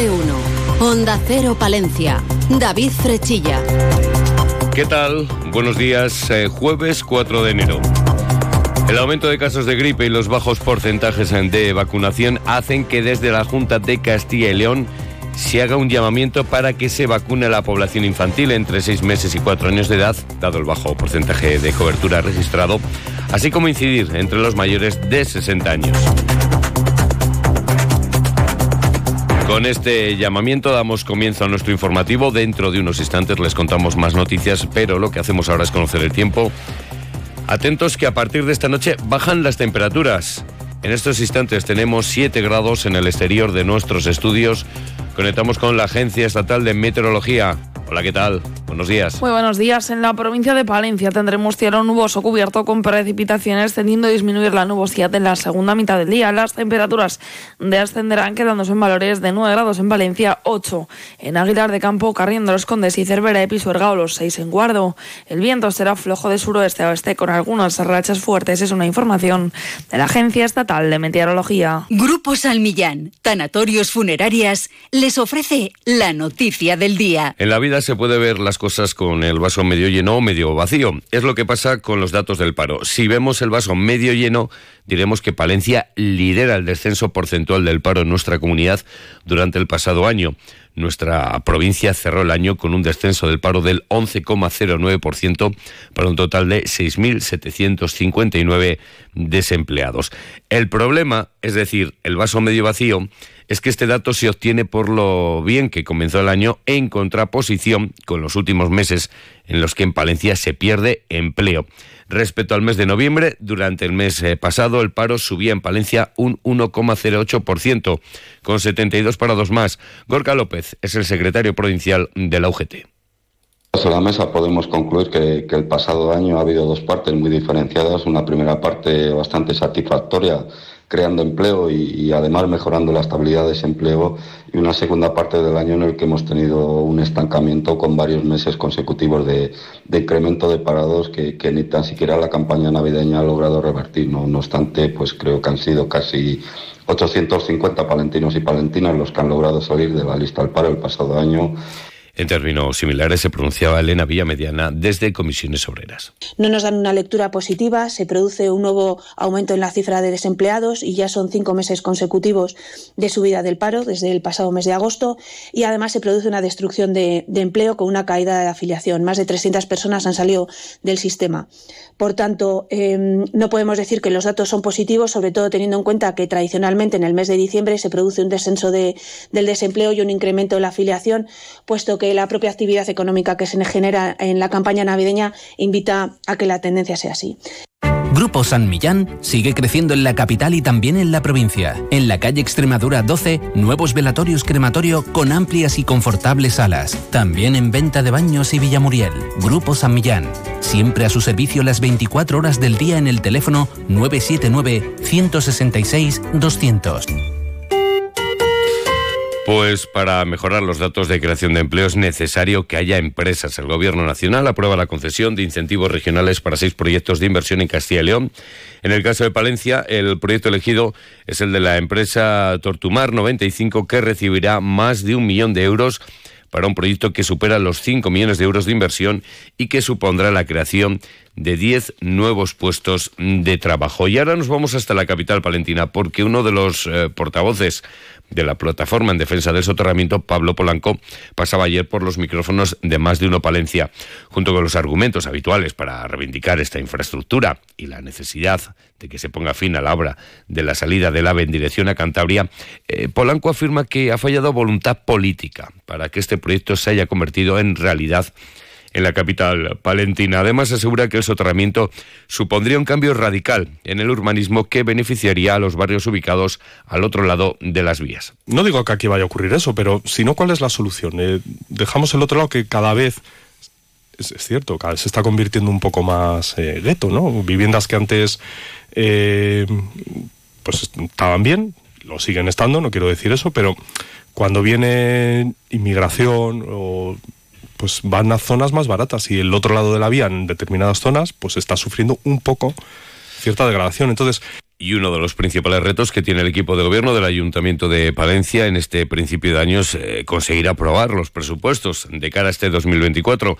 de. Onda Cero Palencia. David Frechilla. ¿Qué tal? Buenos días. Eh, jueves 4 de enero. El aumento de casos de gripe y los bajos porcentajes de vacunación hacen que desde la Junta de Castilla y León se haga un llamamiento para que se vacune a la población infantil entre 6 meses y 4 años de edad, dado el bajo porcentaje de cobertura registrado, así como incidir entre los mayores de 60 años. Con este llamamiento damos comienzo a nuestro informativo. Dentro de unos instantes les contamos más noticias, pero lo que hacemos ahora es conocer el tiempo Atentos que a partir de esta noche bajan las temperaturas. En estos instantes tenemos 7 grados en el exterior de nuestros estudios. Conectamos con la Agencia Estatal de Meteorología. Hola, ¿qué tal? Buenos días. Muy buenos días. En la provincia de Palencia tendremos cielo nuboso cubierto con precipitaciones, tendiendo a disminuir la nubosidad en la segunda mitad del día. Las temperaturas descenderán, quedándose en valores de 9 grados en Valencia, 8 en Aguilar de Campo, Carriendo los Condes y Cervera de Pisuerga los 6 en Guardo. El viento será flojo de suroeste a oeste con algunas rachas fuertes. Es una información de la Agencia Estatal de Meteorología. Grupo Salmillán, Tanatorios Funerarias, les ofrece la noticia del día. En la vida se puede ver las cosas con el vaso medio lleno o medio vacío. Es lo que pasa con los datos del paro. Si vemos el vaso medio lleno, diremos que Palencia lidera el descenso porcentual del paro en nuestra comunidad durante el pasado año. Nuestra provincia cerró el año con un descenso del paro del 11,09% para un total de 6.759 desempleados. El problema, es decir, el vaso medio vacío, es que este dato se obtiene por lo bien que comenzó el año en contraposición con los últimos meses en los que en Palencia se pierde empleo. Respecto al mes de noviembre, durante el mes eh, pasado el paro subía en Palencia un 1,08%, con 72 parados más. Gorka López es el secretario provincial de la UGT. En la mesa podemos concluir que, el pasado año ha habido dos partes muy diferenciadas. Una primera parte bastante satisfactoria creando empleo y, además mejorando la estabilidad de ese empleo y una segunda parte del año en el que hemos tenido un estancamiento con varios meses consecutivos de, incremento de parados que, ni tan siquiera la campaña navideña ha logrado revertir. No, obstante, pues creo que han sido casi 850 palentinos y palentinas los que han logrado salir de la lista al paro el pasado año en términos similares se pronunciaba Elena Villamediana desde Comisiones Obreras. No nos dan una lectura positiva, se produce un nuevo aumento en la cifra de desempleados y ya son cinco meses consecutivos de subida del paro desde el pasado mes de agosto y además se produce una destrucción de, empleo con una caída de afiliación. Más de 300 personas han salido del sistema. Por tanto, em, no podemos decir que los datos son positivos, sobre todo teniendo en cuenta que tradicionalmente en el mes de diciembre se produce un descenso del desempleo y un incremento de la afiliación, puesto que la propia actividad económica que se genera en la campaña navideña invita a que la tendencia sea así. Grupo San Millán sigue creciendo en la capital y también en la provincia. En la calle Extremadura 12, nuevos velatorios crematorio con amplias y confortables salas. También en venta de baños y Villamuriel. Grupo San Millán. Siempre a su servicio las 24 horas del día en el teléfono 979 166 200. Pues para mejorar los datos de creación de empleo es necesario que haya empresas. El Gobierno Nacional aprueba la concesión de incentivos regionales para seis proyectos de inversión en Castilla y León. En el caso de Palencia, el proyecto elegido es el de la empresa Tortumar 95, que recibirá más de un millón de euros para un proyecto que supera los 5 millones de euros de inversión y que supondrá la creación de 10 nuevos puestos de trabajo. Y ahora nos vamos hasta la capital palentina porque uno de los eh, portavoces de la plataforma en defensa del soterramiento, Pablo Polanco, pasaba ayer por los micrófonos de Más de Uno Palencia, junto con los argumentos habituales para reivindicar esta infraestructura y la necesidad de que se ponga fin a la obra de la salida del AVE en dirección a Cantabria, eh, Polanco afirma que ha fallado voluntad política para que este proyecto se haya convertido en realidad en la capital palentina. Además, asegura que el soterramiento supondría un cambio radical en el urbanismo que beneficiaría a los barrios ubicados al otro lado de las vías. No digo que aquí vaya a ocurrir eso, pero si no, ¿cuál es la solución? Eh, dejamos el otro lado que cada vez es, cierto, cada vez se está convirtiendo un poco más eh, gueto, ¿no? Viviendas que antes eh, pues estaban bien, lo siguen estando, no quiero decir eso, pero cuando viene inmigración o pues van a zonas más baratas y el otro lado de la vía en determinadas zonas pues está sufriendo un poco cierta degradación. Entonces, Y uno de los principales retos que tiene el equipo de gobierno del Ayuntamiento de Palencia en este principio de año es eh, conseguir aprobar los presupuestos de cara a este 2024.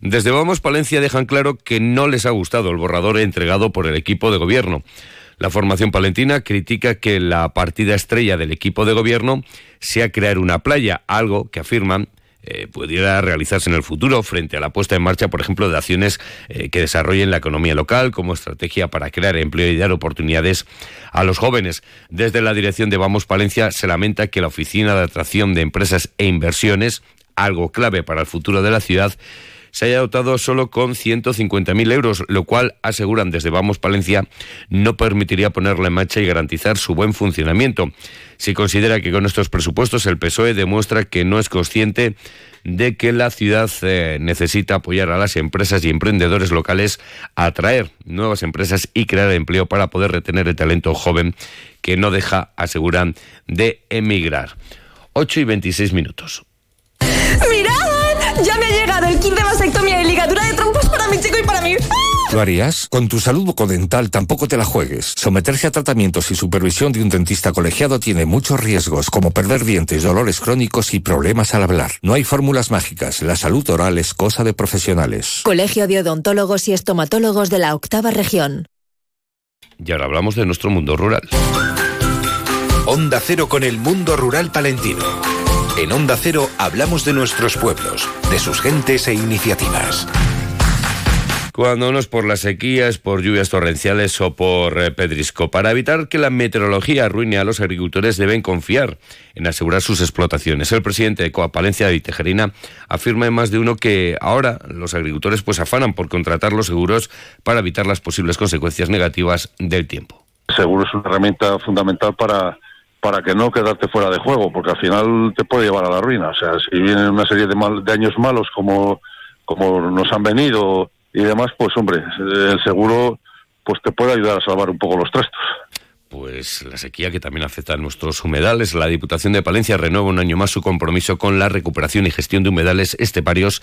Desde Vamos Palencia dejan claro que no les ha gustado el borrador entregado por el equipo de gobierno. La formación palentina critica que la partida estrella del equipo de gobierno sea crear una playa, algo que afirman eh, pudiera realizarse en el futuro frente a la puesta en marcha, por ejemplo, de acciones eh, que desarrollen la economía local como estrategia para crear empleo y dar oportunidades a los jóvenes. Desde la dirección de Vamos Palencia se lamenta que la Oficina de Atracción de Empresas e Inversiones, algo clave para el futuro de la ciudad, se haya dotado solo con 150.000 euros, lo cual, aseguran desde Vamos Palencia, no permitiría ponerla en marcha y garantizar su buen funcionamiento. Si considera que con estos presupuestos el PSOE demuestra que no es consciente de que la ciudad eh, necesita apoyar a las empresas y emprendedores locales a atraer nuevas empresas y crear empleo para poder retener el talento joven que no deja, aseguran, de emigrar. 8 y 26 minutos. ¡Mirad! ¿Lo harías? Con tu salud bucodental tampoco te la juegues. Someterse a tratamientos y supervisión de un dentista colegiado tiene muchos riesgos, como perder dientes, dolores crónicos y problemas al hablar. No hay fórmulas mágicas. La salud oral es cosa de profesionales. Colegio de Odontólogos y Estomatólogos de la Octava Región. Y ahora hablamos de nuestro mundo rural. Onda Cero con el mundo rural palentino. En Onda Cero hablamos de nuestros pueblos, de sus gentes e iniciativas. Cuando no es por las sequías, por lluvias torrenciales o por eh, pedrisco. Para evitar que la meteorología arruine a los agricultores deben confiar en asegurar sus explotaciones. El presidente de Coa Palencia, de Tejerina, afirma en más de uno que ahora los agricultores pues afanan por contratar los seguros para evitar las posibles consecuencias negativas del tiempo. El seguro es una herramienta fundamental para para que no quedarte fuera de juego, porque al final te puede llevar a la ruina. O sea, si vienen una serie de, mal, de años malos como, como nos han venido y demás, pues hombre, el seguro pues te puede ayudar a salvar un poco los trastos. Pues la sequía que también afecta a nuestros humedales. La Diputación de Palencia renueva un año más su compromiso con la recuperación y gestión de humedales esteparios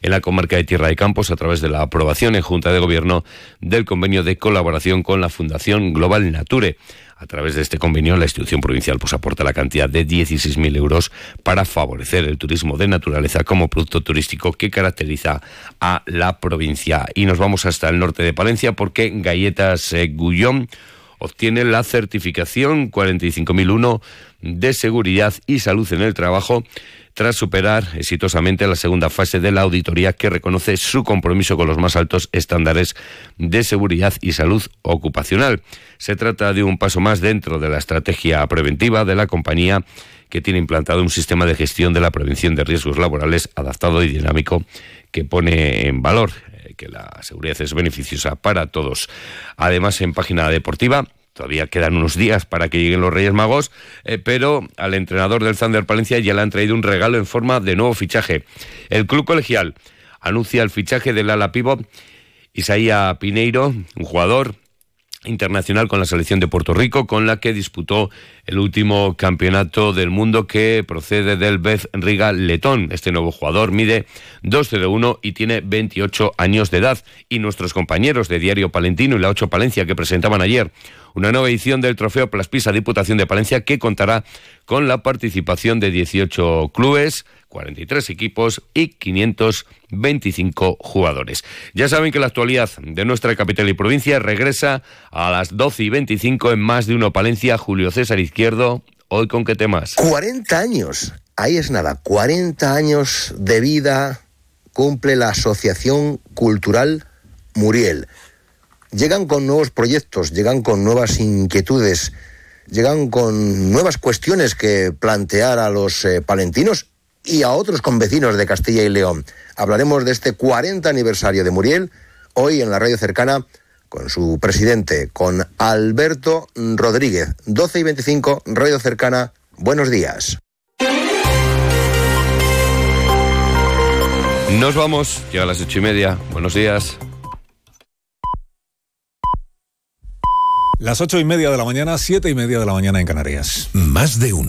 en la comarca de Tierra de Campos a través de la aprobación en Junta de Gobierno del convenio de colaboración con la Fundación Global Nature. A través de este convenio, la institución provincial pues, aporta la cantidad de 16.000 euros para favorecer el turismo de naturaleza como producto turístico que caracteriza a la provincia. Y nos vamos hasta el norte de Palencia porque Galletas eh, obtiene la certificación 45001 de seguridad y salud en el trabajo tras superar exitosamente la segunda fase de la auditoría que reconoce su compromiso con los más altos estándares de seguridad y salud ocupacional. Se trata de un paso más dentro de la estrategia preventiva de la compañía que tiene implantado un sistema de gestión de la prevención de riesgos laborales adaptado y dinámico que pone en valor eh, que la seguridad es beneficiosa para todos. Además, en página deportiva, Todavía quedan unos días para que lleguen los Reyes Magos, eh, pero al entrenador del Thunder Palencia ya le han traído un regalo en forma de nuevo fichaje. El club colegial anuncia el fichaje del ala pívot Isaía Pineiro, un jugador internacional con la selección de Puerto Rico, con la que disputó el último campeonato del mundo que procede del Beth Riga Letón. Este nuevo jugador mide 2,01 y tiene 28 años de edad. Y nuestros compañeros de Diario Palentino y la 8 Palencia que presentaban ayer una nueva edición del Trofeo Plaspisa Diputación de Palencia que contará con la participación de 18 clubes, 43 equipos y 525 jugadores. Ya saben que la actualidad de nuestra capital y provincia regresa a las 12 y 25 en más de uno Palencia. Julio César Izquierdo, hoy con qué temas. 40 años, ahí es nada, 40 años de vida cumple la Asociación Cultural Muriel llegan con nuevos proyectos, llegan con nuevas inquietudes, llegan con nuevas cuestiones que plantear a los eh, palentinos y a otros convecinos de Castilla y León. Hablaremos de este 40 aniversario de Muriel hoy en la radio cercana con su presidente, con Alberto Rodríguez. 12 y 25, radio cercana. Buenos días. Nos vamos, llega a las ocho y media. Buenos días. Las ocho y media de la mañana, siete y media de la mañana en Canarias. Más de uno.